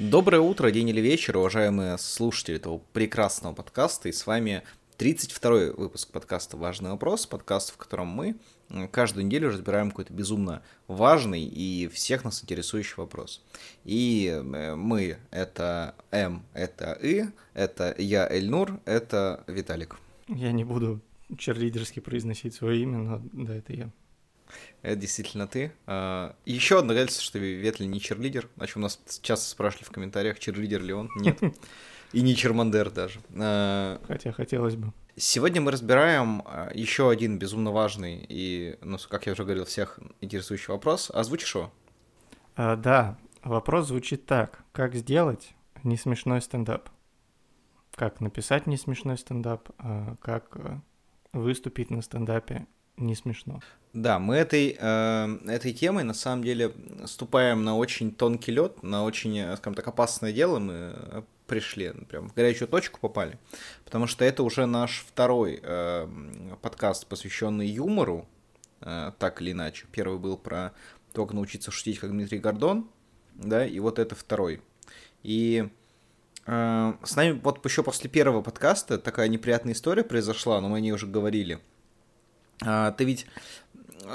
Доброе утро, день или вечер, уважаемые слушатели этого прекрасного подкаста. И с вами 32-й выпуск подкаста «Важный вопрос», подкаст, в котором мы каждую неделю разбираем какой-то безумно важный и всех нас интересующий вопрос. И э, мы — это М, это И, это я Эльнур, это Виталик. Я не буду черлидерски произносить свое имя, но да, это я. Это действительно ты. А, еще одно доказательство, что Ветли не черлидер. Значит, у нас часто спрашивали в комментариях, черлидер ли он. Нет. И не чермандер даже. А, Хотя хотелось бы. Сегодня мы разбираем а, еще один безумно важный и, ну, как я уже говорил, всех интересующий вопрос. Озвучишь его? А, да, вопрос звучит так. Как сделать не смешной стендап? Как написать не смешной стендап? Как э, выступить на стендапе не смешно? Да, мы этой, э, этой темой на самом деле ступаем на очень тонкий лед, на очень, э, скажем так, опасное дело. Мы э, пришли, прям в горячую точку попали, потому что это уже наш второй э, подкаст, посвященный юмору, э, так или иначе. Первый был про то, как научиться шутить, как Дмитрий Гордон, да, и вот это второй. И э, с нами вот еще после первого подкаста такая неприятная история произошла, но мы о ней уже говорили. А, ты ведь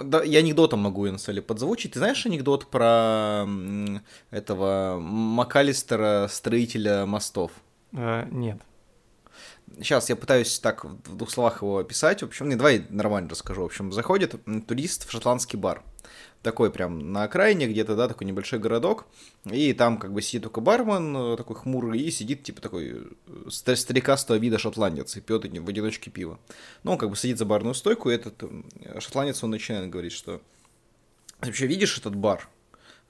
да, я анекдотом могу, на самом деле, подзвучить. Ты знаешь анекдот про этого МакАлистера, строителя мостов? А, нет. Сейчас я пытаюсь так в двух словах его описать. В общем, не, давай нормально расскажу. В общем, заходит турист в шотландский бар такой прям на окраине где-то, да, такой небольшой городок, и там как бы сидит только бармен, э, такой хмурый, и сидит типа такой э, старикастого вида шотландец, и пьет в одиночке пиво. Ну, он как бы сидит за барную стойку, и этот шотландец, он начинает говорить, что вообще видишь этот бар?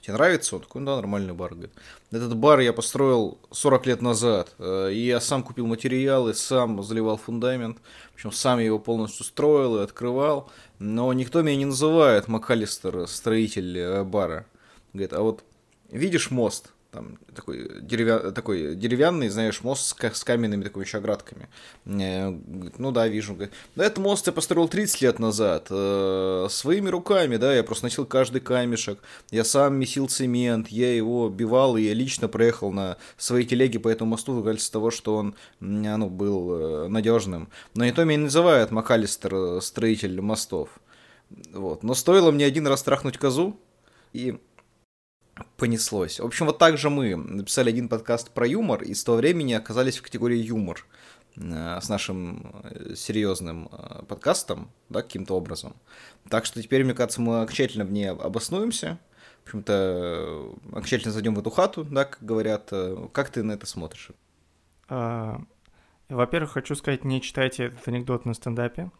Тебе нравится? Он такой, ну да, нормальный бар. Говорит. Этот бар я построил 40 лет назад. И я сам купил материалы, сам заливал фундамент. Причем сам его полностью строил и открывал. Но никто меня не называет МакАлистер, строитель э, бара. Говорит, а вот видишь мост? Там такой, деревя... такой деревянный, знаешь, мост с, с каменными такими еще оградками. Э, ну да, вижу. Да этот мост я построил 30 лет назад. Э, своими руками, да, я просто носил каждый камешек. Я сам месил цемент, я его бивал, и я лично проехал на своей телеге по этому мосту, доказательство того, что он ну, был э, надежным. Но и то меня называют МакАлистер, э, строитель мостов. Вот. Но стоило мне один раз трахнуть козу, и понеслось. В общем, вот так же мы написали один подкаст про юмор, и с того времени оказались в категории юмор э, с нашим э, серьезным э, подкастом, да, каким-то образом. Так что теперь, мне кажется, мы окончательно в ней обоснуемся. В общем-то, окончательно зайдем в эту хату, да, как говорят. Как ты на это смотришь? А, во-первых, хочу сказать, не читайте этот анекдот на стендапе.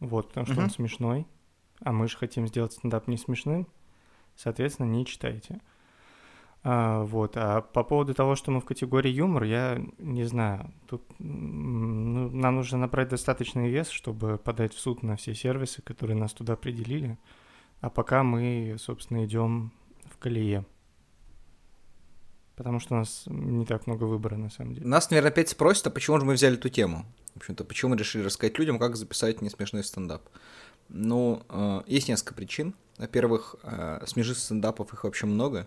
Вот, потому что uh-huh. он смешной. А мы же хотим сделать стендап не смешным. Соответственно, не читайте. А, вот. А по поводу того, что мы в категории юмор, я не знаю. Тут ну, нам нужно набрать достаточный вес, чтобы подать в суд на все сервисы, которые нас туда определили. А пока мы, собственно, идем в колее. Потому что у нас не так много выбора, на самом деле. Нас, наверное, опять спросят, а почему же мы взяли эту тему? В общем-то, почему мы решили рассказать людям, как записать несмешной стендап? Ну, э, есть несколько причин. Во-первых, э, смешных стендапов их вообще много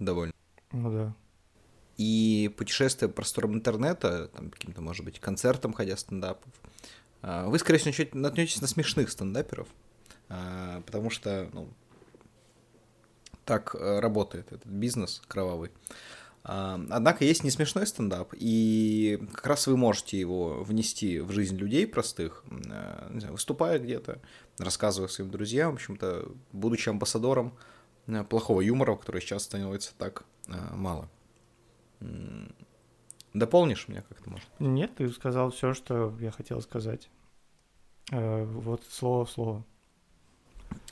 довольно. Ну да. И путешествие простором интернета, там, каким-то, может быть, концертом, ходя стендапов, а, вы, скорее всего, наткнетесь на смешных стендаперов, а, потому что, ну, так э, работает этот бизнес кровавый. А, однако есть не смешной стендап, и как раз вы можете его внести в жизнь людей простых, не знаю, выступая где-то, рассказывая своим друзьям, в общем-то, будучи амбассадором Э, плохого юмора, который сейчас становится так э, мало. Дополнишь меня как-то, может? Нет, ты сказал все, что я хотел сказать. Э, вот слово в слово.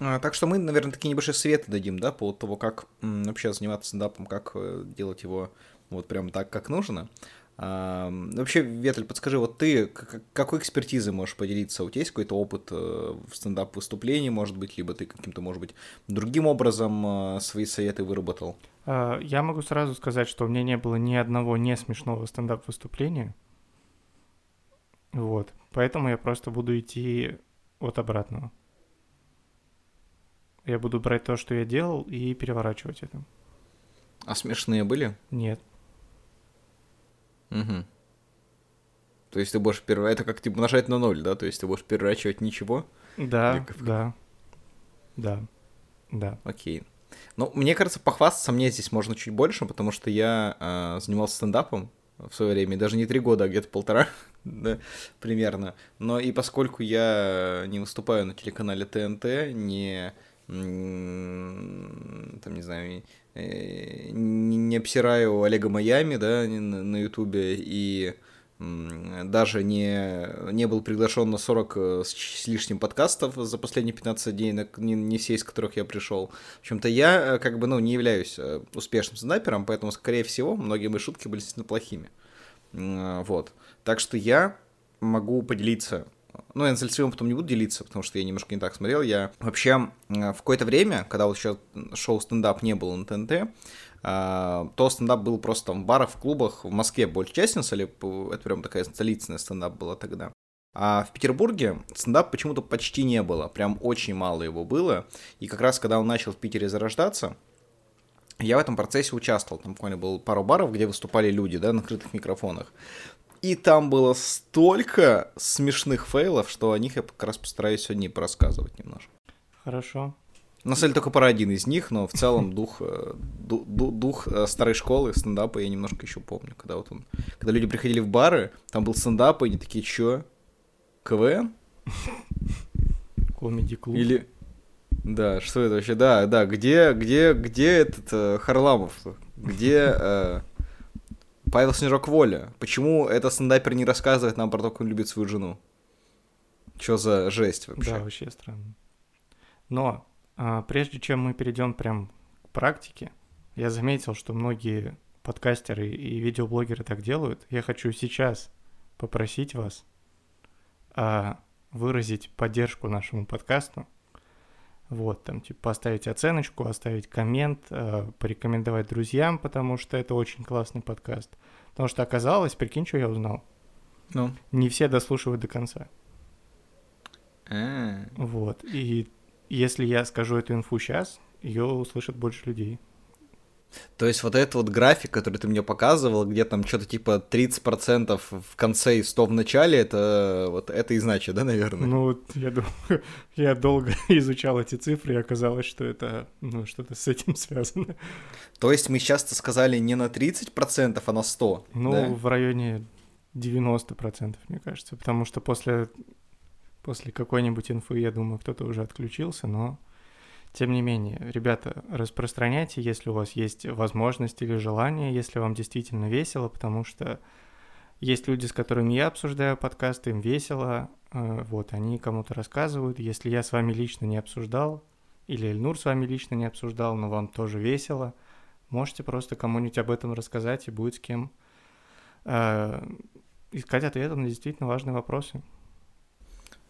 А, так что мы, наверное, такие небольшие советы дадим, да, по поводу того, как вообще заниматься стендапом, как делать его вот прям так, как нужно. Вообще, Ветель, подскажи, вот ты какой экспертизой можешь поделиться? У тебя есть какой-то опыт э, в стендап-выступлении, может быть, либо ты каким-то, может быть, другим образом э, свои советы выработал? А, я могу сразу сказать, что у меня не было ни одного не смешного стендап-выступления. Вот. Поэтому я просто буду идти от обратного. Я буду брать то, что я делал, и переворачивать это. А смешные были? Нет. Угу. То есть ты будешь первый... Это как типа нажать на ноль, да? То есть ты будешь переворачивать ничего? Да, да. Да. Да. Окей. Ну, мне кажется, похвастаться мне здесь можно чуть больше, потому что я э, занимался стендапом в свое время, даже не три года, а где-то полтора, да, примерно. Но и поскольку я не выступаю на телеканале ТНТ, не там, не знаю, не, не обсираю Олега Майами, да, на Ютубе, и даже не, не был приглашен на 40 э, с лишним подкастов за последние 15 дней, не, не все из которых я пришел. В общем-то, я э, как бы, ну, не являюсь э, успешным снайпером, поэтому, скорее всего, многие мои шутки были действительно плохими. Вот. Так что я могу поделиться ну, я на потом не буду делиться, потому что я немножко не так смотрел. Я вообще в какое-то время, когда вот еще шоу стендап не было на ТНТ, а, то стендап был просто там в барах, в клубах, в Москве больше часть или это прям такая столичная стендап была тогда. А в Петербурге стендап почему-то почти не было, прям очень мало его было. И как раз когда он начал в Питере зарождаться, я в этом процессе участвовал. Там буквально было пару баров, где выступали люди, да, на открытых микрофонах. И там было столько смешных фейлов, что о них я как раз постараюсь сегодня порассказывать немножко. Хорошо. На самом деле только про один из них, но в целом дух, э, дух, дух э, старой школы стендапа я немножко еще помню. Когда вот он, когда люди приходили в бары, там был стендап, и они такие, чё? КВН? Комеди клуб. Или... Да, что это вообще? Да, да, где, где, где этот э, Харламов? Где э, Павел Снежок Воля? Почему этот стендапер не рассказывает нам про то, как он любит свою жену? Чё за жесть вообще? Да, вообще странно. Но а, прежде чем мы перейдем прям к практике, я заметил, что многие подкастеры и видеоблогеры так делают. Я хочу сейчас попросить вас а, выразить поддержку нашему подкасту. Вот, там, типа, поставить оценочку, оставить коммент, э, порекомендовать друзьям, потому что это очень классный подкаст. Потому что оказалось, прикинь, что я узнал. Ну? Не все дослушивают до конца. А. Вот, и если я скажу эту инфу сейчас, ее услышат больше людей. То есть вот этот вот график, который ты мне показывал, где там что-то типа 30% в конце и 100 в начале, это вот это и значит, да, наверное? Ну, я, думаю, я долго изучал эти цифры, и оказалось, что это ну, что-то с этим связано. То есть мы сейчас-то сказали не на 30%, а на 100%, Ну, да? в районе 90%, мне кажется, потому что после после какой-нибудь инфы, я думаю, кто-то уже отключился, но тем не менее, ребята, распространяйте, если у вас есть возможность или желание, если вам действительно весело, потому что есть люди, с которыми я обсуждаю подкасты, им весело, э, вот, они кому-то рассказывают. Если я с вами лично не обсуждал, или Эльнур с вами лично не обсуждал, но вам тоже весело, можете просто кому-нибудь об этом рассказать, и будет с кем э, искать ответы на действительно важные вопросы.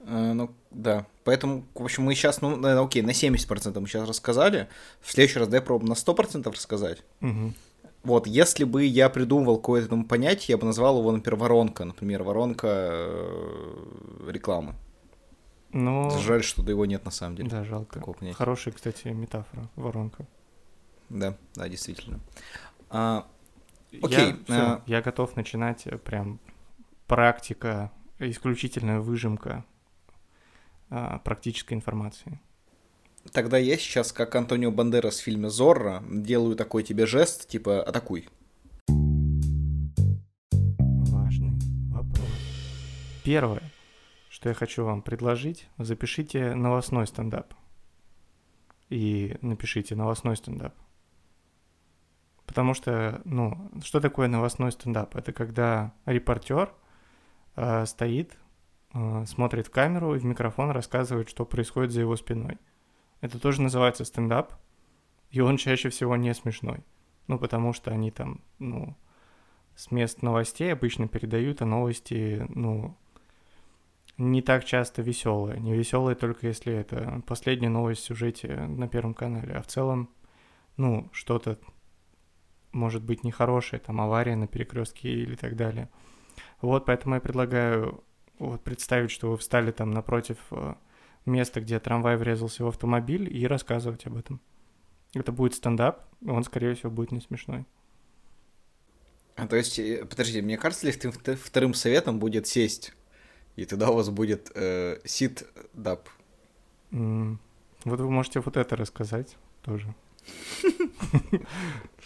Э, ну, да. Поэтому, в общем, мы сейчас, ну, наверное, окей, на 70% мы сейчас рассказали. В следующий раз дай пробуем на 100% рассказать. Угу. Вот, если бы я придумывал какое-то там понятие, я бы назвал его, например, воронка. Например, воронка э, рекламы. Но... Жаль, что его нет на самом деле. Да, жалко. Хорошая, кстати, метафора, воронка. Да, да, действительно. А, окей. Я, а... я готов начинать э, прям практика, исключительная выжимка а, практической информации. Тогда я сейчас, как Антонио Бандерас в фильме «Зорро», делаю такой тебе жест, типа «атакуй». Важный вопрос. Первое, что я хочу вам предложить, запишите новостной стендап. И напишите новостной стендап. Потому что, ну, что такое новостной стендап? Это когда репортер э, стоит смотрит в камеру и в микрофон рассказывает, что происходит за его спиной. Это тоже называется стендап, и он чаще всего не смешной. Ну, потому что они там, ну, с мест новостей обычно передают, а новости, ну, не так часто веселые. Не веселые только если это последняя новость в сюжете на Первом канале, а в целом, ну, что-то может быть нехорошее, там авария на перекрестке или так далее. Вот, поэтому я предлагаю вот представить, что вы встали там напротив э, места, где трамвай врезался в автомобиль, и рассказывать об этом. Это будет стендап, он, скорее всего, будет не смешной. А, то есть, э, подожди, мне кажется ли вторым советом будет сесть, и тогда у вас будет э, сит-дап? Mm. Вот вы можете вот это рассказать тоже.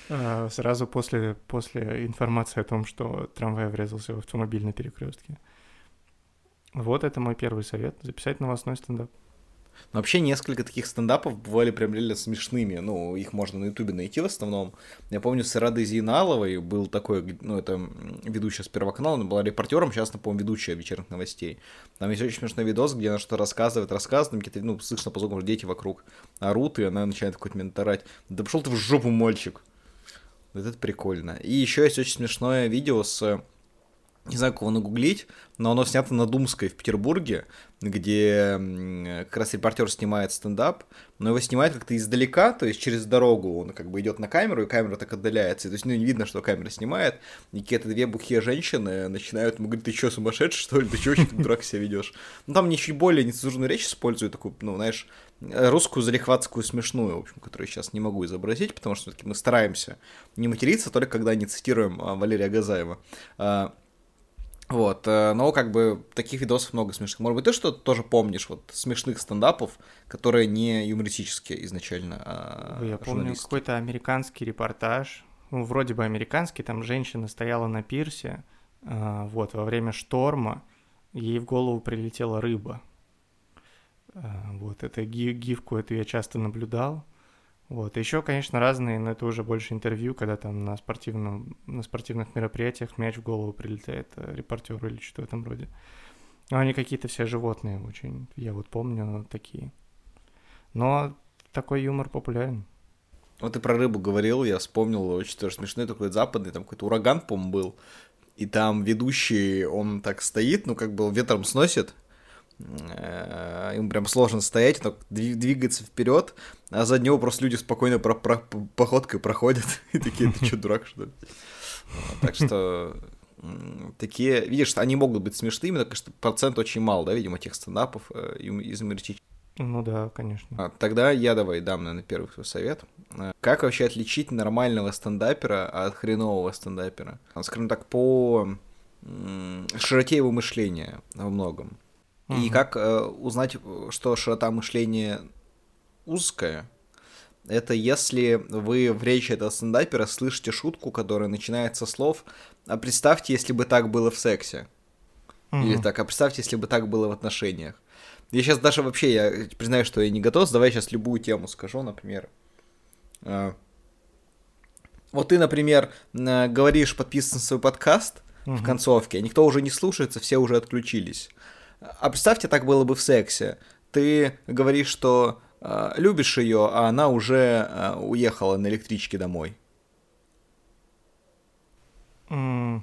А, сразу после, после информации о том, что трамвай врезался в автомобиль на перекрестке. Вот это мой первый совет. Записать новостной стендап. Но вообще несколько таких стендапов бывали прям реально смешными. Ну, их можно на Ютубе найти в основном. Я помню, с Ирадой Зейналовой был такой, ну, это ведущая с Первого канала, она была репортером, сейчас, напомню, ведущая вечерних новостей. Там есть очень смешной видос, где она что-то рассказывает, рассказывает, какие-то, ну, слышно по звуку, дети вокруг орут, и она начинает какой-то момент орать. Да пошел ты в жопу, мальчик. Вот это прикольно. И еще есть очень смешное видео с не знаю, кого нагуглить, но оно снято на Думской в Петербурге, где как раз репортер снимает стендап, но его снимает как-то издалека, то есть через дорогу он как бы идет на камеру, и камера так отдаляется, то есть ну, не видно, что камера снимает, и какие-то две бухие женщины начинают ему говорить, ты что, сумасшедший, что ли, ты что, очень дурак себя ведешь? Ну, там не чуть более нецензурную речь используют, такую, ну, знаешь, русскую залихватскую смешную, в общем, которую сейчас не могу изобразить, потому что все-таки мы стараемся не материться, только когда не цитируем а, Валерия Газаева. Вот, э, но как бы таких видосов много смешных. Может быть, ты что-то тоже помнишь, вот смешных стендапов, которые не юмористические изначально, а Я помню какой-то американский репортаж, ну, вроде бы американский, там женщина стояла на пирсе, а, вот, во время шторма, ей в голову прилетела рыба. А, вот, это гифку эту я часто наблюдал. Вот. Еще, конечно, разные, но это уже больше интервью, когда там на, спортивном, на спортивных мероприятиях мяч в голову прилетает э, репортеру или что-то в этом роде. Но они какие-то все животные очень, я вот помню такие. Но такой юмор популярен. Вот ты про рыбу говорил, я вспомнил очень тоже смешной такой западный, там какой-то ураган, по-моему, был. И там ведущий, он так стоит, ну, как бы ветром сносит, ему прям сложно стоять, он двигается вперед, а за него просто люди спокойно про про походкой проходят и такие, ты что, дурак, что ли? Так что такие, видишь, они могут быть смешными, но, конечно, процент очень мал, да, видимо, тех стендапов э, из юмористических. Ну да, конечно. А, тогда я давай дам, наверное, первый свой совет. Э, как вообще отличить нормального стендапера от хренового стендапера? Скажем так, по широте его мышления во многом. Угу. И как э, узнать, что широта мышления узкая? Это если вы в речи этого стендапера слышите шутку, которая начинается со слов «А представьте, если бы так было в сексе». Угу. Или так «А представьте, если бы так было в отношениях». Я сейчас даже вообще, я признаю, что я не готов, давай сейчас любую тему скажу, например. А, вот ты, например, говоришь, подписан на свой подкаст угу. в концовке, а никто уже не слушается, все уже отключились. А представьте, так было бы в сексе. Ты говоришь, что э, любишь ее, а она уже э, уехала на электричке домой. Mm.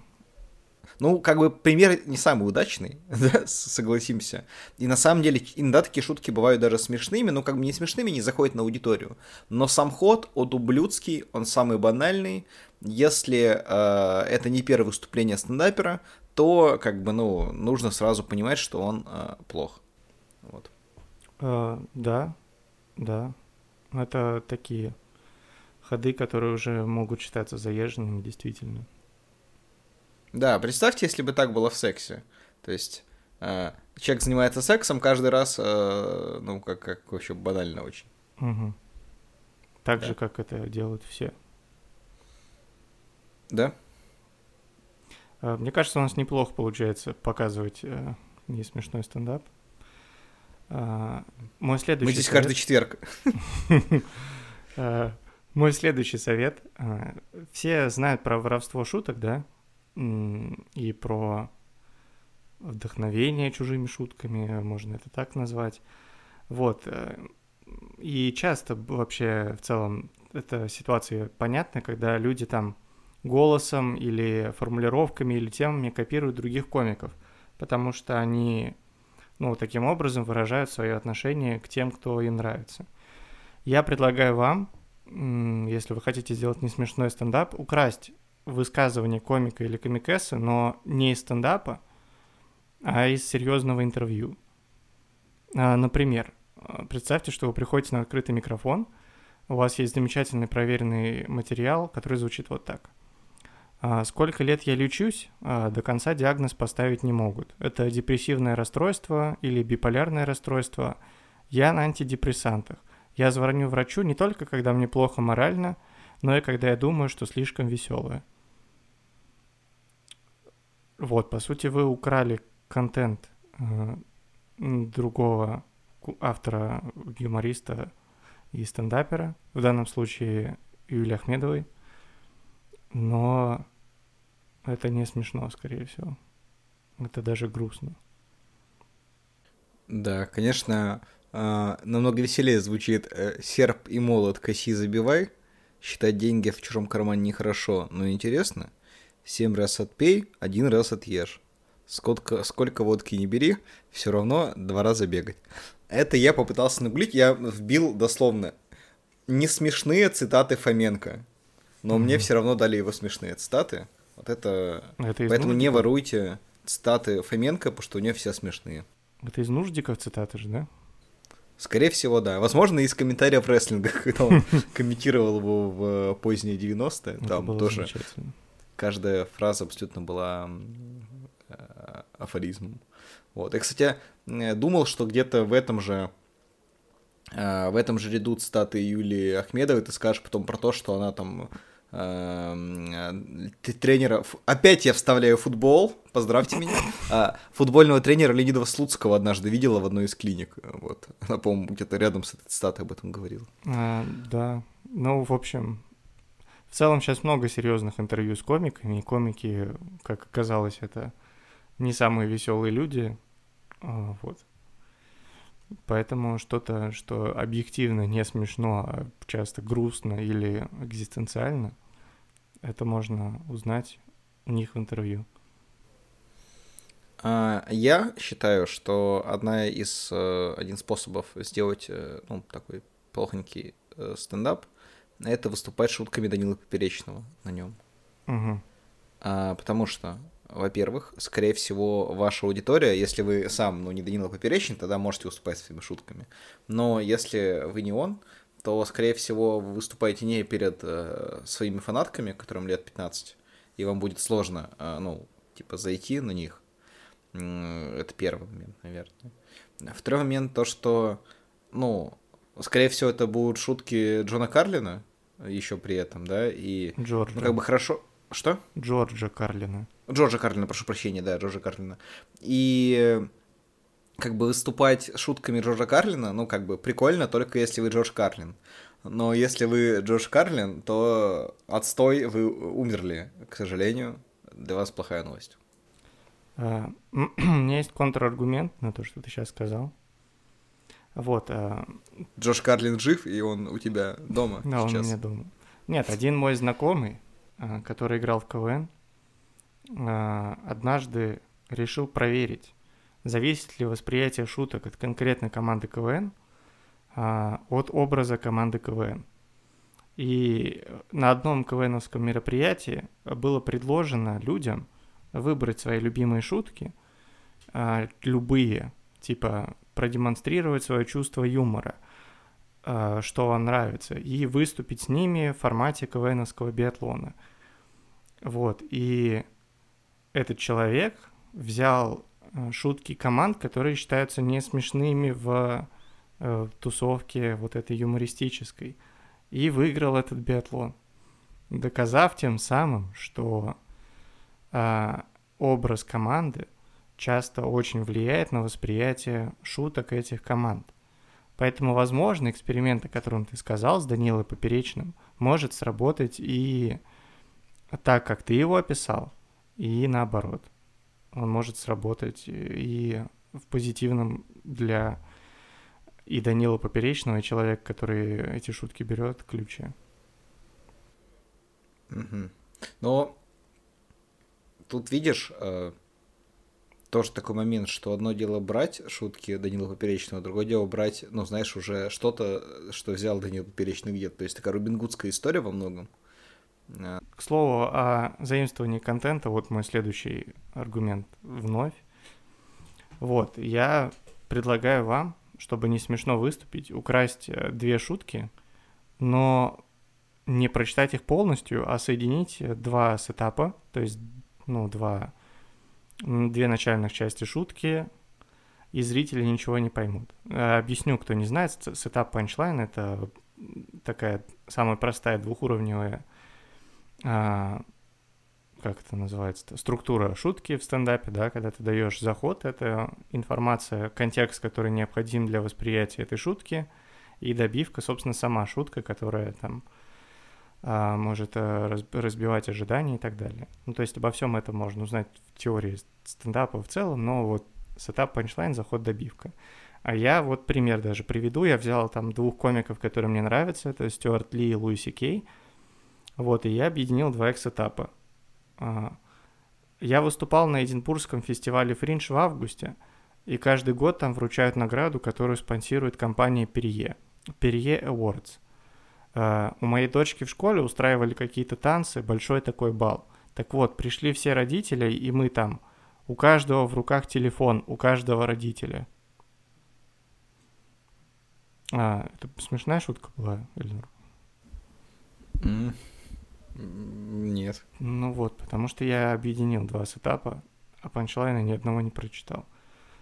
Ну, как бы пример не самый удачный, да, согласимся. И на самом деле иногда такие шутки бывают даже смешными, но как бы не смешными, не заходят на аудиторию. Но сам ход от ублюдский, он самый банальный. Если э, это не первое выступление стендапера, то как бы, ну, нужно сразу понимать, что он э, плох. Вот. Uh, да, да. Это такие ходы, которые уже могут считаться заезженными, действительно. Да, представьте, если бы так было в сексе. То есть э, человек занимается сексом каждый раз, э, ну, как, как вообще банально очень. Угу. Так да. же, как это делают все. Да. Э, мне кажется, у нас неплохо получается показывать э, не смешной стендап. Э, мой следующий Мы здесь совет... каждый четверг. Мой следующий совет. Все знают про воровство шуток, да? И про вдохновение чужими шутками, можно это так назвать. Вот. И часто вообще в целом эта ситуация понятна, когда люди там голосом или формулировками или темами копируют других комиков, потому что они, ну, таким образом выражают свое отношение к тем, кто им нравится. Я предлагаю вам, если вы хотите сделать не смешной стендап, украсть высказывание комика или комикессы, но не из стендапа, а из серьезного интервью. А, например, представьте, что вы приходите на открытый микрофон, у вас есть замечательный проверенный материал, который звучит вот так. А сколько лет я лечусь, а до конца диагноз поставить не могут. Это депрессивное расстройство или биполярное расстройство. Я на антидепрессантах. Я звоню врачу не только когда мне плохо морально, но и когда я думаю, что слишком веселое. Вот, по сути, вы украли контент э, другого автора, юмориста и стендапера, в данном случае Юлии Ахмедовой, но это не смешно, скорее всего. Это даже грустно. Да, конечно, э, намного веселее звучит э, «серп и молот, коси забивай», считать деньги в чужом кармане нехорошо, но интересно. Семь раз отпей, один раз отъешь. Сколько, сколько водки не бери, все равно два раза бегать. Это я попытался нагуглить, я вбил дословно не смешные цитаты Фоменко, но mm-hmm. мне все равно дали его смешные цитаты. Вот это... это Поэтому не воруйте цитаты Фоменко, потому что у него все смешные. Это из нуждиков цитаты же, да? Скорее всего, да. Возможно, из комментариев рестлинга, когда он комментировал его в поздние 90-е. Там тоже каждая фраза абсолютно была э, афоризмом. Вот. Я, кстати, думал, что где-то в этом же э, в этом же ряду цитаты Юлии Ахмедовой ты скажешь потом про то, что она там э, тренера... Опять я вставляю футбол, поздравьте меня. А, футбольного тренера Леонидова Слуцкого однажды видела в одной из клиник. Вот. Она, по-моему, где-то рядом с этой цитатой об этом говорила. А, да. Ну, в общем, в целом сейчас много серьезных интервью с комиками, и комики, как оказалось, это не самые веселые люди. А, вот. Поэтому что-то, что объективно не смешно, а часто грустно или экзистенциально, это можно узнать у них в интервью. А, я считаю, что одна из э, один способов сделать э, ну, такой плохонький э, стендап это выступать шутками Данила Поперечного на нем. Угу. А, потому что во-первых, скорее всего, ваша аудитория, если вы сам, ну, не Данила Поперечный, тогда можете выступать своими шутками. Но если вы не он, то, скорее всего, вы выступаете не перед э, своими фанатками, которым лет 15, и вам будет сложно, э, ну, типа, зайти на них. Это первый момент, наверное. Второй момент то, что, ну, скорее всего, это будут шутки Джона Карлина еще при этом, да, и... Джорджа. Ну, как бы хорошо... Что? Джорджа Карлина. Джорджа Карлина, прошу прощения, да, Джорджа Карлина. И как бы выступать шутками Джорджа Карлина, ну, как бы прикольно, только если вы Джордж Карлин. Но если вы Джордж Карлин, то отстой, вы умерли, к сожалению. Для вас плохая новость. А, у меня есть контраргумент на то, что ты сейчас сказал. Вот. А... Джош Карлин жив, и он у тебя дома Да, сейчас. он у меня дома. Нет, один мой знакомый, который играл в КВН, а, однажды решил проверить, зависит ли восприятие шуток от конкретной команды КВН а, от образа команды КВН. И на одном КВНовском мероприятии было предложено людям выбрать свои любимые шутки, любые, типа продемонстрировать свое чувство юмора, что вам нравится, и выступить с ними в формате КВНовского биатлона. Вот, и этот человек взял э, шутки команд, которые считаются не смешными в э, тусовке вот этой юмористической, и выиграл этот биатлон, доказав тем самым, что э, образ команды часто очень влияет на восприятие шуток этих команд. Поэтому, возможно, эксперимент, о котором ты сказал с Данилой Поперечным, может сработать и так, как ты его описал, и наоборот. Он может сработать и в позитивном для и Данила Поперечного, и человек, который эти шутки берет, ключе. Угу. Но тут видишь, э, тоже такой момент, что одно дело брать шутки Данила Поперечного, другое дело брать, ну, знаешь, уже что-то, что взял Данил Поперечный где-то. То есть такая рубингудская история во многом. К слову о заимствовании контента, вот мой следующий аргумент вновь. Вот, я предлагаю вам, чтобы не смешно выступить, украсть э, две шутки, но не прочитать их полностью, а соединить два сетапа, то есть, ну, два, две начальных части шутки, и зрители ничего не поймут. Э, объясню, кто не знает, сетап панчлайн — это такая самая простая двухуровневая а, как это называется, структура шутки в стендапе, да, когда ты даешь заход, это информация, контекст, который необходим для восприятия этой шутки, и добивка, собственно, сама шутка, которая там а, может а, разбивать ожидания и так далее. Ну, то есть обо всем этом можно узнать в теории стендапа в целом, но вот сетап, панчлайн, заход, добивка. А я вот пример даже приведу. Я взял там двух комиков, которые мне нравятся. Это Стюарт Ли и Луи Си Кей. Вот, и я объединил два их сетапа. А, я выступал на Эдинбургском фестивале Фринж в августе, и каждый год там вручают награду, которую спонсирует компания Перье. Перье Awards. А, у моей дочки в школе устраивали какие-то танцы, большой такой бал. Так вот, пришли все родители, и мы там. У каждого в руках телефон, у каждого родителя. А, это смешная шутка была, Эльнур? Mm. Нет. Ну вот, потому что я объединил два сетапа, а панчлайна ни одного не прочитал.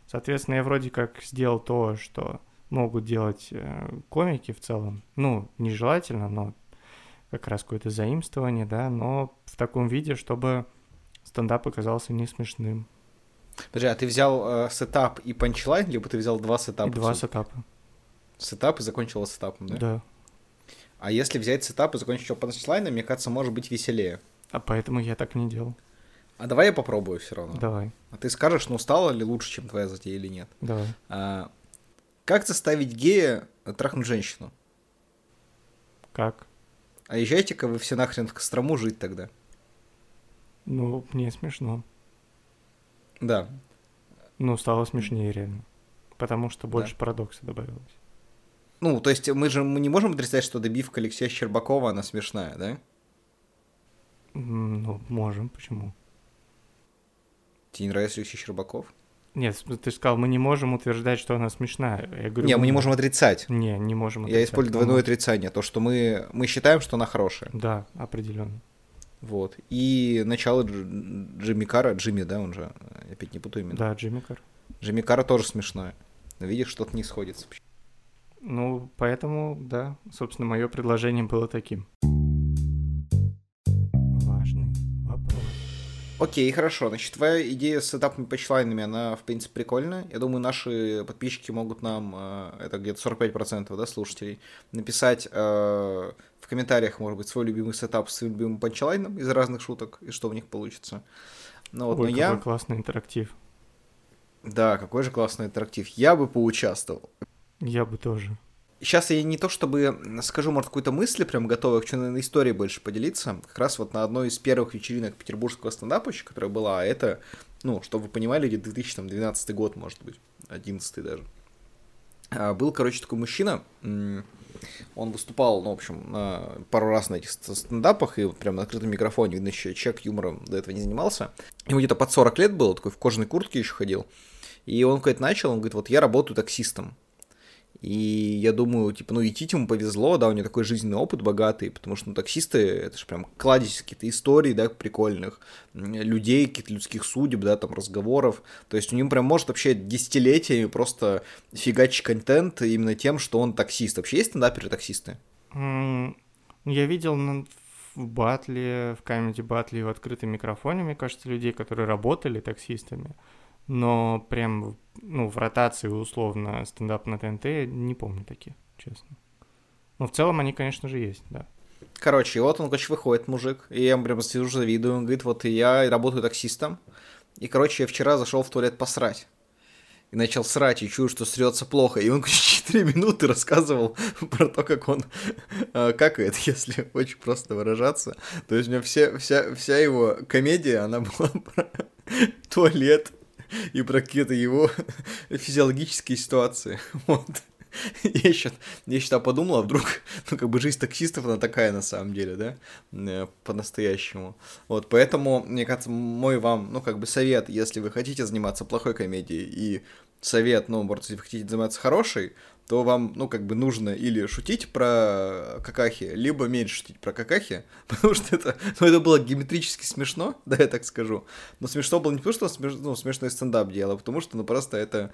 Соответственно, я вроде как сделал то, что могут делать э, комики в целом. Ну, нежелательно, но как раз какое-то заимствование, да, но в таком виде, чтобы стендап оказался не смешным. Подожди, а ты взял э, сетап и панчлайн, либо ты взял два сетапа? И два сетапа. Сетап и закончил сетапом, да? Да. А если взять сетап и закончить его панчлайном, мне кажется, может быть веселее. А поэтому я так не делал. А давай я попробую все равно. Давай. А ты скажешь, ну стало ли лучше, чем твоя затея или нет? Давай. А, как заставить гея трахнуть женщину? Как? А езжайте-ка вы все нахрен в Кострому жить тогда. Ну, мне смешно. Да. Ну, стало смешнее реально. Потому что больше да. парадокса добавилось. Ну, то есть мы же мы не можем отрицать, что добивка Алексея Щербакова, она смешная, да? Ну, можем, почему? Тебе не нравится Алексей Щербаков? Нет, ты сказал, мы не можем утверждать, что она смешная. Я говорю, не, мы не можем отрицать. Не, не можем отрицать. Я использую двойное отрицание, то, что мы, мы считаем, что она хорошая. Да, определенно. Вот. И начало Джимми Кара, Джимми, да, он же, опять не путаю именно. Да, Джимми Кар. Джимми Кара тоже смешное. Но видишь, что-то не сходится. Ну, поэтому, да, собственно, мое предложение было таким. Важный вопрос. Окей, хорошо. Значит, твоя идея с этапами патчлайнами, она, в принципе, прикольная. Я думаю, наши подписчики могут нам, э, это где-то 45%, да, слушателей, написать э, в комментариях, может быть, свой любимый сетап с своим любимым панчлайном из разных шуток, и что у них получится. Ну, вот, Ой, но какой я... классный интерактив. Да, какой же классный интерактив. Я бы поучаствовал. Я бы тоже. Сейчас я не то чтобы скажу, может, какую-то мысль прям готовую, хочу на истории больше поделиться. Как раз вот на одной из первых вечеринок петербургского стендапа, которая была, а это, ну, чтобы вы понимали, где 2012 год, может быть, 11 даже. А, был, короче, такой мужчина, он выступал, ну, в общем, пару раз на этих стендапах, и прям на открытом микрофоне, видно, еще человек юмором до этого не занимался. Ему где-то под 40 лет было, такой в кожаной куртке еще ходил. И он какой-то начал, он говорит, вот я работаю таксистом. И я думаю, типа, ну и Титиму повезло, да, у него такой жизненный опыт богатый, потому что, ну, таксисты, это же прям кладезь какие-то историй, да, прикольных, людей, каких-то людских судеб, да, там, разговоров. То есть у него прям может вообще десятилетиями просто фигачить контент именно тем, что он таксист. Вообще есть стендаперы-таксисты? Я видел в батле, в камеди батле в открытом микрофоне, мне кажется, людей, которые работали таксистами но прям, ну, в ротации условно стендап на ТНТ не помню таких, честно. Но в целом они, конечно же, есть, да. Короче, и вот он, короче, выходит, мужик, и я прям сижу, завидую, он говорит, вот я работаю таксистом, и, короче, я вчера зашел в туалет посрать. И начал срать, и чую, что срется плохо. И он, короче, 4 минуты рассказывал про то, как он э, какает, если очень просто выражаться. То есть у него все, вся, вся его комедия, она была про туалет, и про какие-то его физиологические ситуации. Вот. Я еще, я еще подумал, а вдруг, ну, как бы жизнь таксистов, она такая на самом деле, да, э, по-настоящему. Вот, поэтому, мне кажется, мой вам, ну, как бы совет, если вы хотите заниматься плохой комедией, и совет, ну, может, если вы хотите заниматься хорошей, то вам, ну, как бы нужно или шутить про какахи, либо меньше шутить про какахи, потому что это, ну, это было геометрически смешно, да, я так скажу. Но смешно было не потому, что смеш, ну, смешной стендап делал, а потому что, ну, просто это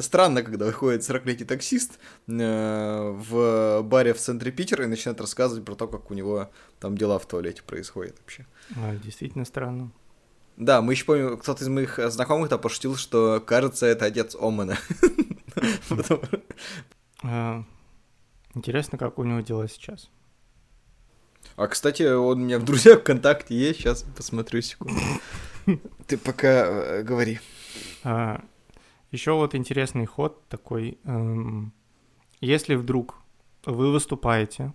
странно, когда выходит 40-летний таксист э, в баре в центре Питера и начинает рассказывать про то, как у него там дела в туалете происходят вообще. А, действительно странно. Да, мы еще помним, кто-то из моих знакомых там пошутил, что кажется, это отец Омана. А, интересно, как у него дела сейчас. А, кстати, он у меня в друзьях ВКонтакте есть, сейчас посмотрю секунду. Ты пока э, говори. А, еще вот интересный ход такой. Эм, если вдруг вы выступаете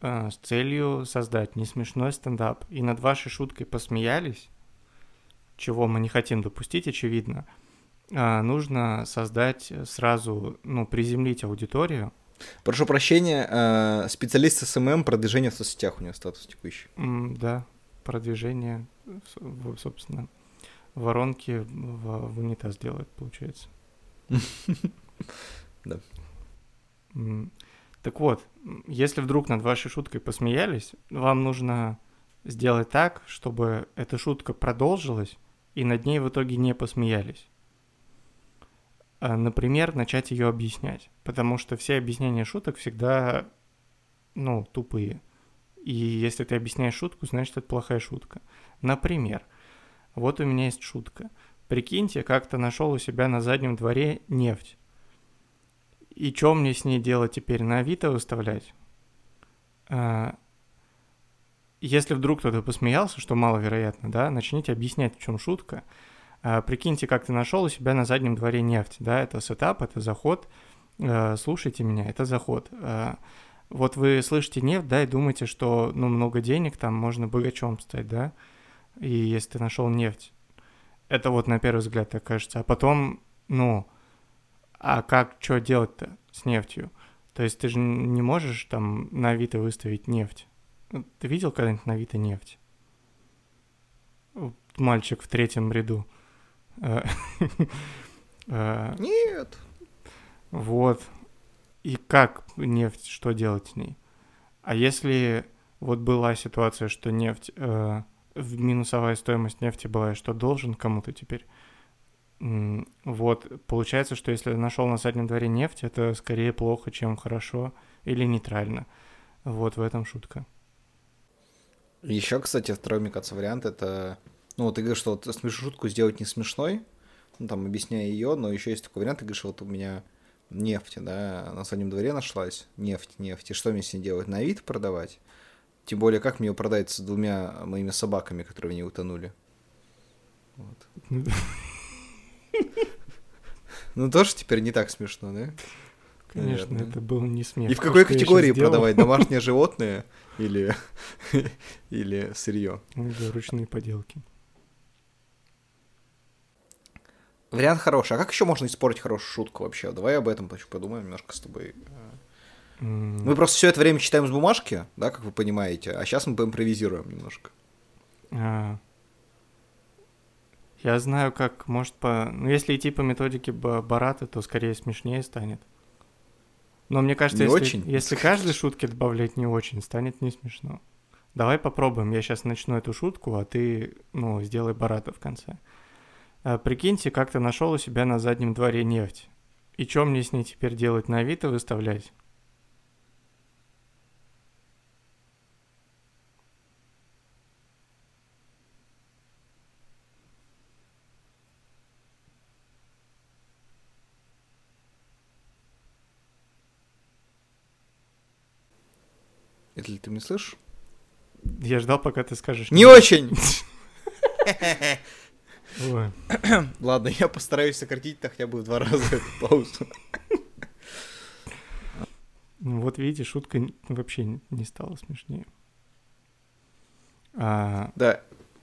э, с целью создать несмешной стендап, и над вашей шуткой посмеялись, чего мы не хотим допустить, очевидно, нужно создать сразу, ну, приземлить аудиторию. Прошу прощения, э, специалист SMM, продвижение в соцсетях у него статус текущий. Да, продвижение, собственно, воронки в, в унитаз делает, получается. Да. Так вот, если вдруг над вашей шуткой посмеялись, вам нужно сделать так, чтобы эта шутка продолжилась, и над ней в итоге не посмеялись. А, например, начать ее объяснять, потому что все объяснения шуток всегда, ну, тупые. И если ты объясняешь шутку, значит, это плохая шутка. Например, вот у меня есть шутка. Прикиньте, как-то нашел у себя на заднем дворе нефть. И что мне с ней делать теперь? На Авито выставлять? А, если вдруг кто-то посмеялся, что маловероятно, да, начните объяснять, в чем шутка. А, прикиньте, как ты нашел у себя на заднем дворе нефть, да, это сетап, это заход. А, слушайте меня, это заход. А, вот вы слышите нефть, да, и думаете, что, ну, много денег, там можно богачом стать, да, и если ты нашел нефть. Это вот на первый взгляд так кажется. А потом, ну, а как, что делать-то с нефтью? То есть ты же не можешь там на Авито выставить нефть. Ты видел когда-нибудь на Авито нефть? Мальчик в третьем ряду. Э, э, Нет. Вот. И как нефть, что делать с ней? А если вот была ситуация, что нефть, э, минусовая стоимость нефти была, и что должен кому-то теперь? Вот, получается, что если нашел на заднем дворе нефть, это скорее плохо, чем хорошо или нейтрально. Вот в этом шутка. Еще, кстати, второй, мне кажется, вариант это... Ну, вот ты говоришь, что вот смешную шутку сделать не смешной, ну, там, объясняя ее, но еще есть такой вариант, ты говоришь, вот у меня нефть, да, на заднем дворе нашлась, нефть, нефть, и что мне с ней делать, на вид продавать? Тем более, как мне ее продать с двумя моими собаками, которые в ней утонули? Вот. Ну, тоже теперь не так смешно, да? Конечно, Наверное. это был не смех. И в какой категории продавать? Домашние животные или, или сырье? Или ручные поделки. Вариант хороший. А как еще можно испортить хорошую шутку вообще? Давай об этом подумаем немножко с тобой. Mm. Мы просто все это время читаем с бумажки, да, как вы понимаете, а сейчас мы поимпровизируем немножко. А, я знаю, как может по... Ну, если идти по методике Барата, то скорее смешнее станет. Но мне кажется, не если, очень. если каждой шутке добавлять не очень, станет не смешно. Давай попробуем. Я сейчас начну эту шутку, а ты, ну, сделай Барата в конце. А, прикиньте, как ты нашел у себя на заднем дворе нефть. И что мне с ней теперь делать, на Авито выставлять? Если ты меня слышишь? Я ждал, пока ты скажешь. Не очень! Ладно, я постараюсь сократить хотя бы в два раза эту паузу. Ну вот видите, шутка вообще не стала смешнее. А, да.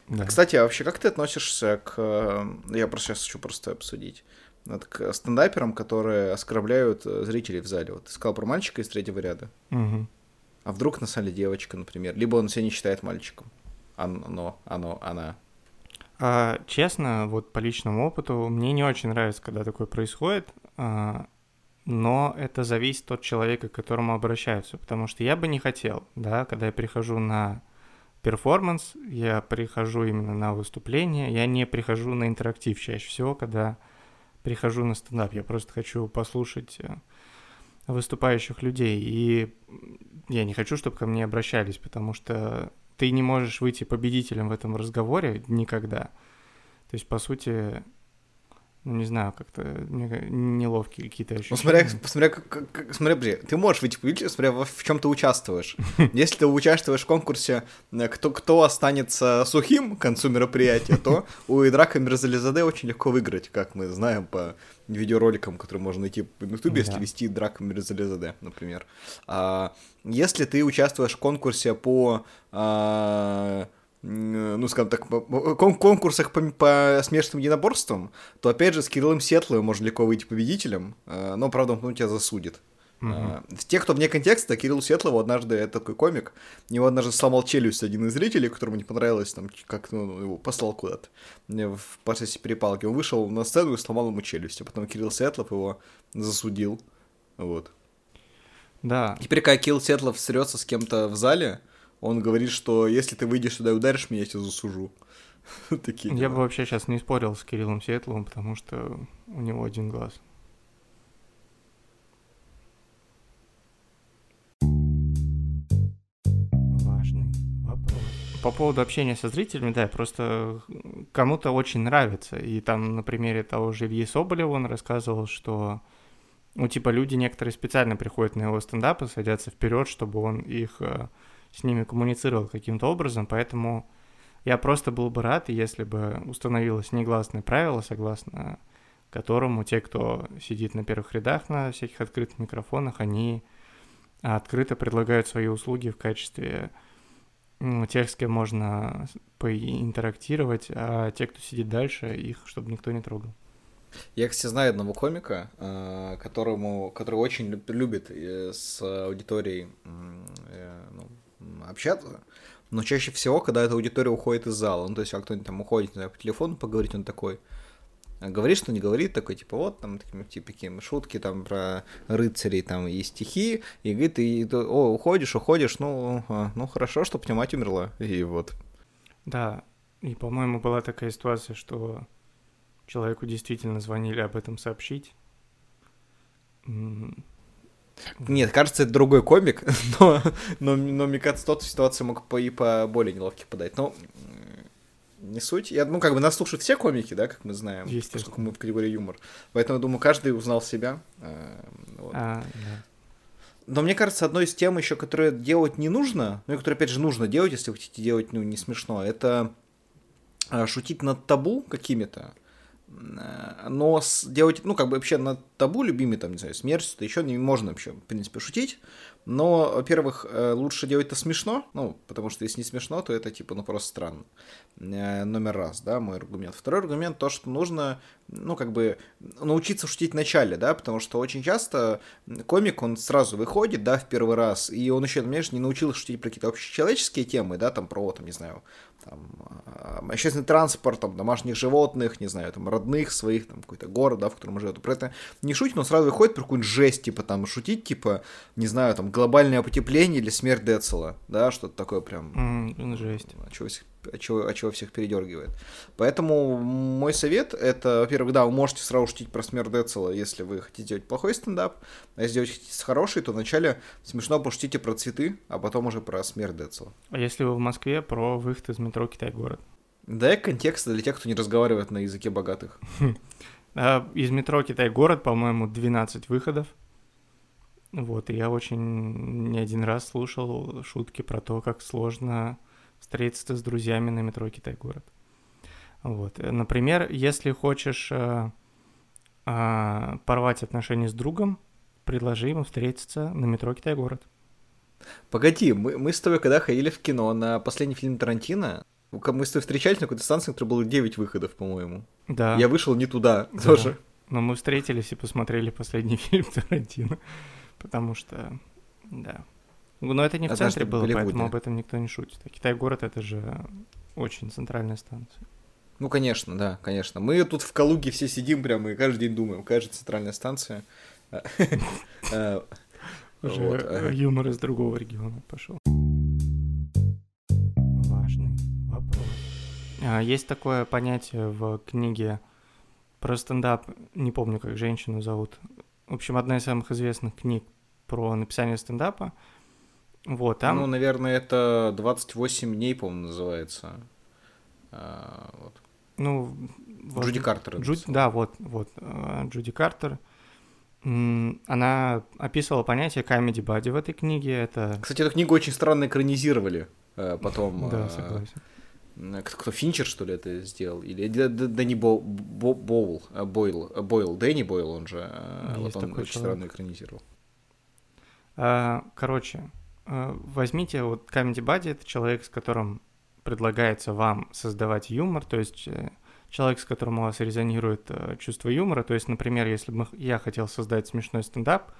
да. Кстати, а вообще как ты относишься к... Я просто сейчас хочу просто обсудить. К стендаперам, которые оскорбляют зрителей в зале. Вот ты сказал про мальчика из третьего ряда. Угу. А вдруг на сале девочка, например? Либо он себя не считает мальчиком. Оно, оно, она. А, честно, вот по личному опыту, мне не очень нравится, когда такое происходит. А, но это зависит от человека, к которому обращаются, потому что я бы не хотел, да, когда я прихожу на перформанс, я прихожу именно на выступление, я не прихожу на интерактив чаще всего, когда прихожу на стендап, я просто хочу послушать э, выступающих людей, и я не хочу, чтобы ко мне обращались, потому что ты не можешь выйти победителем в этом разговоре никогда. То есть, по сути, ну, не знаю, как-то неловкие какие-то ощущения. Ну, смотря, смотря, как, как, смотря, подожди, ты можешь выйти победителем, смотря в чем ты участвуешь. Если ты участвуешь в конкурсе, э, кто, кто останется сухим к концу мероприятия, то у Идрака Мирзализаде очень легко выиграть, как мы знаем по видеороликам, которые можно найти на ютубе, если вести Драка Мирзализаде, например. А, если ты участвуешь в конкурсе по а, ну, скажем так, кон конкурсах по, по смешанным единоборствам, то, опять же, с Кириллом Сетловым можно легко выйти победителем, э, но, правда, он тебя засудит. Mm-hmm. Те, кто вне контекста, Кирилл Светлову однажды, это такой комик, его однажды сломал челюсть один из зрителей, которому не понравилось, там, как ну, его послал куда-то в процессе перепалки. Он вышел на сцену и сломал ему челюсть, а потом Кирилл Светлов его засудил. Вот. Да. Теперь, когда Кирилл Светлов срется с кем-то в зале, он говорит, что если ты выйдешь сюда и ударишь меня, я тебя засужу. Такие я бы вообще сейчас не спорил с Кириллом Светловым, потому что у него один глаз. По поводу общения со зрителями, да, просто кому-то очень нравится. И там на примере того же Ильи Соболева он рассказывал, что ну, типа, люди некоторые специально приходят на его стендапы, садятся вперед, чтобы он их э, с ними коммуницировал каким-то образом, поэтому я просто был бы рад, если бы установилось негласное правило, согласно которому те, кто сидит на первых рядах на всяких открытых микрофонах, они открыто предлагают свои услуги в качестве ну, тех, с кем можно поинтерактировать, а те, кто сидит дальше, их чтобы никто не трогал. Я, кстати, знаю одного комика, э, которому, который очень любит э, с аудиторией э, ну, общаться, но чаще всего, когда эта аудитория уходит из зала, ну, то есть, как кто-нибудь там уходит, не знаю, по телефону поговорить, он такой, говорит, что не говорит, такой, типа, вот, там, такими, типа, такие шутки, там, про рыцарей, там, и стихи, и говорит, ты, о, уходишь, уходишь, ну, а, ну, хорошо, что у мать умерла, и вот. Да, и, по-моему, была такая ситуация, что человеку действительно звонили об этом сообщить, нет, кажется, это другой комик, но, но, но мне кажется, тот ситуацию мог по, и по более неловких подать. Но не суть. Я, ну, как бы нас слушают все комики, да, как мы знаем, поскольку мы в категории юмор. Поэтому, думаю, каждый узнал себя. Э, вот. А, да. Но мне кажется, одной из тем еще, которые делать не нужно, ну и которые, опять же, нужно делать, если вы хотите делать, ну, не смешно, это э, шутить над табу какими-то. Э, но делать, ну, как бы вообще на табу любимый, там, не знаю, смерть, то еще не можно вообще, в принципе, шутить. Но, во-первых, э, лучше делать это смешно, ну, потому что если не смешно, то это, типа, ну, просто странно. Э, номер раз, да, мой аргумент. Второй аргумент, то, что нужно, ну, как бы, научиться шутить в начале, да, потому что очень часто комик, он сразу выходит, да, в первый раз, и он еще, понимаешь, не научился шутить про какие-то общечеловеческие темы, да, там, про, там, не знаю, там, а, общественный транспорт, там, домашних животных, не знаю, там, родных своих, там, какой-то город, да, в котором живет. Про это не шутит, но сразу выходит про какую-нибудь жесть, типа, там, шутить, типа, не знаю, там, глобальное потепление или смерть Децела, да, что-то такое прям. Mm, жесть. А чего от чего, от чего всех передергивает. Поэтому мой совет это, во-первых, да, вы можете сразу шутить про смерть Децела, если вы хотите сделать плохой стендап, а если хотите хороший, то вначале смешно пошутите про цветы, а потом уже про смерть Децела. А если вы в Москве, про выход из метро Китай-город? Дай контекст для тех, кто не разговаривает на языке богатых. А, из метро Китай-город, по-моему, 12 выходов. Вот, и я очень не один раз слушал шутки про то, как сложно встретиться с друзьями на метро Китай-город. Вот. Например, если хочешь э, э, порвать отношения с другом, предложи ему встретиться на метро Китай-город. Погоди, мы, мы с тобой когда ходили в кино на последний фильм Тарантино, мы с тобой встречались на какой-то станции, где было 9 выходов, по-моему. Да. Я вышел не туда да. тоже. Но мы встретились и посмотрели последний фильм Тарантино, потому что, да, но это не в центре было, Голливуде. поэтому об этом никто не шутит. А Китай-город — это же очень центральная станция. Ну, конечно, да, конечно. Мы тут в Калуге все сидим прямо и каждый день думаем, какая же центральная станция. Уже юмор из другого региона пошел. Важный вопрос. А, есть такое понятие в книге про стендап, не помню, как женщину зовут. В общем, одна из самых известных книг про написание стендапа. Вот, там... Ну, наверное, это 28 дней, по-моему, называется. А, вот. Ну, вот, Джуди Картер. Джуд... Да, вот, вот, а, Джуди Картер. Она описывала понятие comedy body в этой книге. Это... Кстати, эту книгу очень странно экранизировали э, потом. Да, согласен. Кто, кто Финчер, что ли, это сделал? Или Дэнни Бо, Бо, Боул, э, Бойл, э, Бойл, Дэнни Бойл, он же. Есть вот он очень человек. странно экранизировал. А, короче, возьмите вот Comedy Buddy, это человек, с которым предлагается вам создавать юмор, то есть человек, с которым у вас резонирует э, чувство юмора. То есть, например, если бы я хотел создать смешной стендап,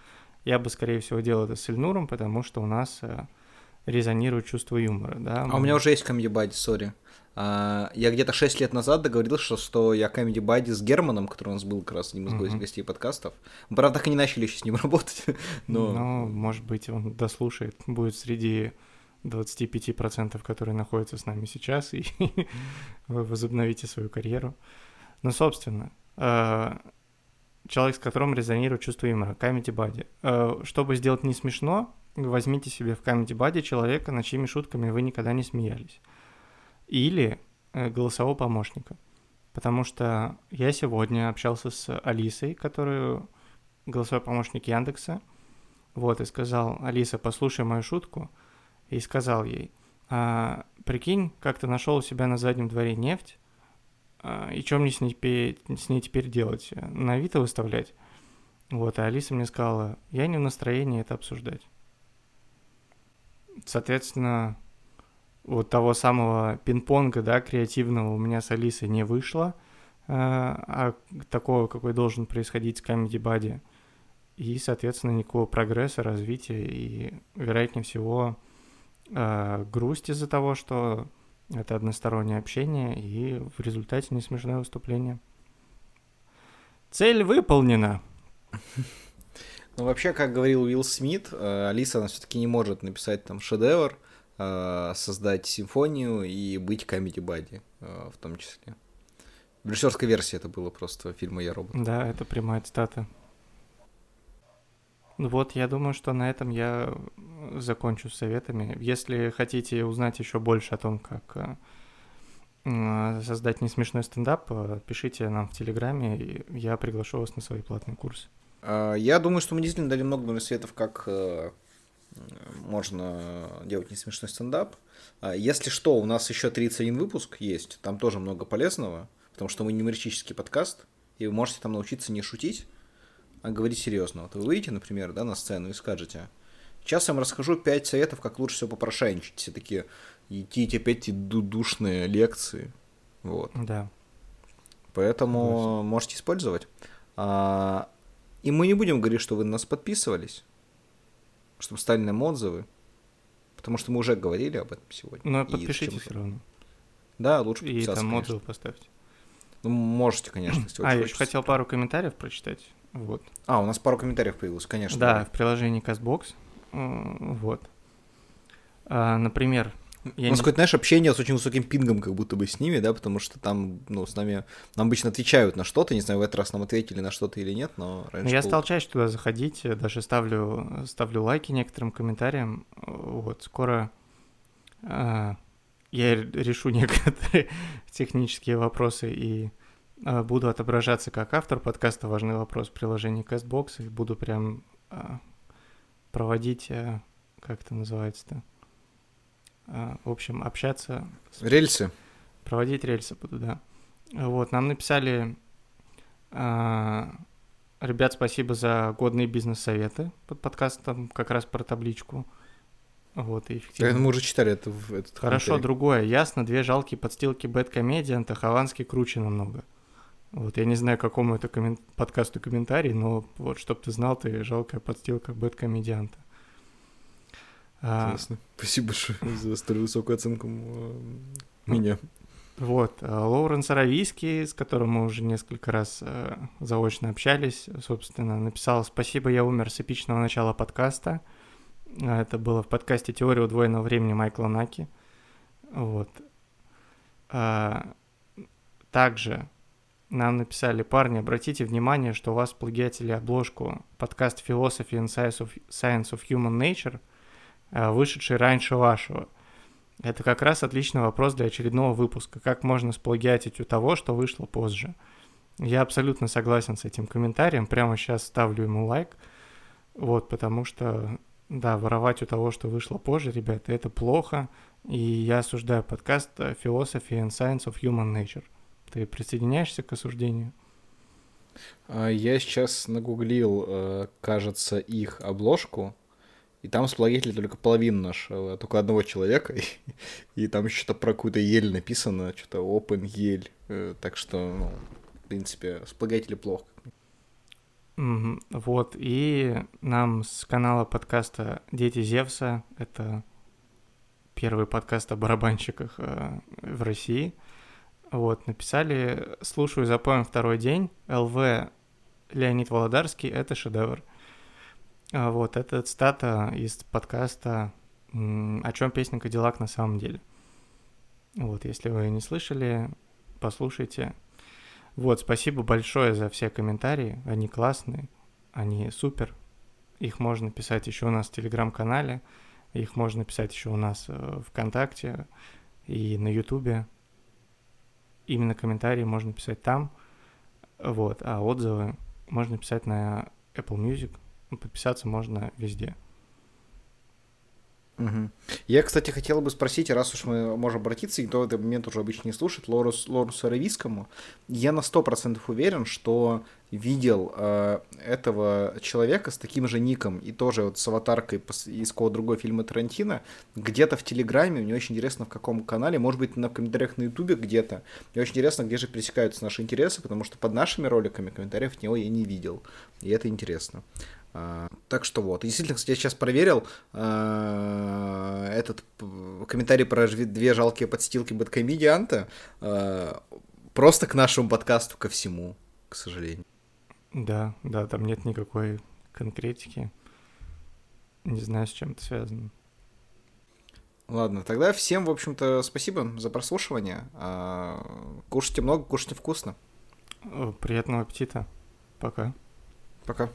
я бы, скорее всего, делал это с Ильнуром, потому что у нас э, резонирует чувство юмора, да. А у меня уже есть комедий бади, сори. А, я где-то 6 лет назад договорился, что я комедий бади с Германом, который у нас был как раз одним из uh-huh. гостей подкастов. Мы, правда, так и не начали еще с ним работать, но... Ну, может быть, он дослушает, будет среди 25%, которые находятся с нами сейчас, и вы возобновите свою карьеру. Ну, собственно, э, человек, с которым резонирует чувство юмора, Comedy Buddy. Э, чтобы сделать не смешно, возьмите себе в Comedy Buddy человека, над чьими шутками вы никогда не смеялись. Или э, голосового помощника. Потому что я сегодня общался с Алисой, которую голосовой помощник Яндекса, вот, и сказал, Алиса, послушай мою шутку, и сказал ей, а, прикинь, как ты нашел у себя на заднем дворе нефть, а, и что мне с ней, с ней теперь делать? На Авито выставлять? Вот, а Алиса мне сказала, я не в настроении это обсуждать. Соответственно, вот того самого пинг-понга, да, креативного у меня с Алисой не вышло, а, а такого, какой должен происходить с Comedy Buddy. И, соответственно, никакого прогресса, развития и, вероятнее всего, э, грусть из-за того, что это одностороннее общение, и в результате не смешное выступление. Цель выполнена. Ну, вообще, как говорил Уилл Смит, э, Алиса, она все-таки не может написать там шедевр, э, создать симфонию и быть комедий бади э, в том числе. В режиссерской версии это было просто фильма «Я робот». Да, это прямая цитата. Вот, я думаю, что на этом я закончу с советами. Если хотите узнать еще больше о том, как создать несмешной стендап, пишите нам в Телеграме, и я приглашу вас на свои платные курсы. А, я думаю, что мы действительно дали много советов, как э, можно делать несмешной стендап. А, если что, у нас еще 31 выпуск есть, там тоже много полезного, потому что мы не юмористический подкаст, и вы можете там научиться не шутить, а говорить серьезно. Вот вы выйдете, например, да, на сцену и скажете, сейчас я вам расскажу 5 советов, как лучше всего попрошайничать. Все такие, идти эти опять душные лекции. Вот. Да. Поэтому Согласен. можете использовать. А, и мы не будем говорить, что вы на нас подписывались, чтобы стали нам отзывы, потому что мы уже говорили об этом сегодня. Но подпишитесь все равно. Да, лучше подписаться, И там конечно. отзывы поставьте. Ну, можете, конечно, если А, я еще хотел пару комментариев прочитать. Вот. А, у нас пару комментариев появилось, конечно. Да, в приложении CastBox. Вот. А, например, я ну, не... знаешь, общение с очень высоким пингом как будто бы с ними, да, потому что там, ну, с нами, нам обычно отвечают на что-то, не знаю, в этот раз нам ответили на что-то или нет, но раньше Я был... стал чаще туда заходить, даже ставлю, ставлю лайки некоторым комментариям, вот, скоро а, я решу некоторые технические вопросы и а, буду отображаться как автор подкаста «Важный вопрос» в приложении CastBox и буду прям а, проводить, а, как это называется-то, в общем, общаться. С... Рельсы. Проводить рельсы буду, да. Вот, нам написали, ребят, спасибо за годные бизнес-советы под подкастом, как раз про табличку. Вот, и эффективно. Мы уже читали это в этот Хорошо, другое. Ясно, две жалкие подстилки Бэткомедианта, Хованский круче намного. Вот я не знаю, какому это коммен... подкасту комментарий, но вот, чтоб ты знал, ты жалкая подстилка бэткомедианта. А... Спасибо большое за столь высокую оценку меня. Вот, э, Лоуренс Аравийский, с которым мы уже несколько раз э, заочно общались, собственно, написал «Спасибо, я умер» с эпичного начала подкаста. Это было в подкасте «Теория удвоенного времени» Майкла Наки. Вот. Также нам написали, парни, обратите внимание, что у вас плагиатили обложку подкаст Philosophy and Science of, Science of Human Nature, э, вышедший раньше вашего. Это как раз отличный вопрос для очередного выпуска. Как можно сплагиатить у того, что вышло позже? Я абсолютно согласен с этим комментарием. Прямо сейчас ставлю ему лайк. Вот, потому что, да, воровать у того, что вышло позже, ребята, это плохо. И я осуждаю подкаст Philosophy and Science of Human Nature. Ты присоединяешься к осуждению? А, я сейчас нагуглил, э, кажется, их обложку. И там сплагетили только половину нашего, только одного человека. И, и там что-то про какую-то ель написано, что-то open ель. Э, так что, ну, в принципе, сплагетили плохо. Вот, и нам с канала подкаста «Дети Зевса», это первый подкаст о барабанщиках э, в России, вот, написали «Слушаю запоем второй день, ЛВ Леонид Володарский, это шедевр». А, вот, это цитата из подкаста «О чем песня Кадиллак на самом деле». Вот, если вы не слышали, послушайте. Вот, спасибо большое за все комментарии, они классные, они супер. Их можно писать еще у нас в Телеграм-канале, их можно писать еще у нас э, ВКонтакте и на Ютубе. Именно комментарии можно писать там, вот, а отзывы можно писать на Apple Music – подписаться можно везде. Угу. Я, кстати, хотел бы спросить, раз уж мы можем обратиться, и кто в этот момент уже обычно не слушает, Лорус, Лорусу Равийскому, я на 100% уверен, что видел э, этого человека с таким же ником и тоже вот с аватаркой из какого другого фильма Тарантино, где-то в Телеграме, мне очень интересно, в каком канале, может быть, на комментариях на Ютубе где-то. Мне очень интересно, где же пересекаются наши интересы, потому что под нашими роликами комментариев от него я не видел, и это интересно. А, так что вот. Действительно, кстати, я сейчас проверил а, этот комментарий про две жалкие подстилки Бэткомедианта а, просто к нашему подкасту, ко всему, к сожалению. Да, да, там нет никакой конкретики. Не знаю, с чем это связано. Ладно, тогда всем, в общем-то, спасибо за прослушивание. Кушайте много, кушайте вкусно. Приятного аппетита. Пока. Пока.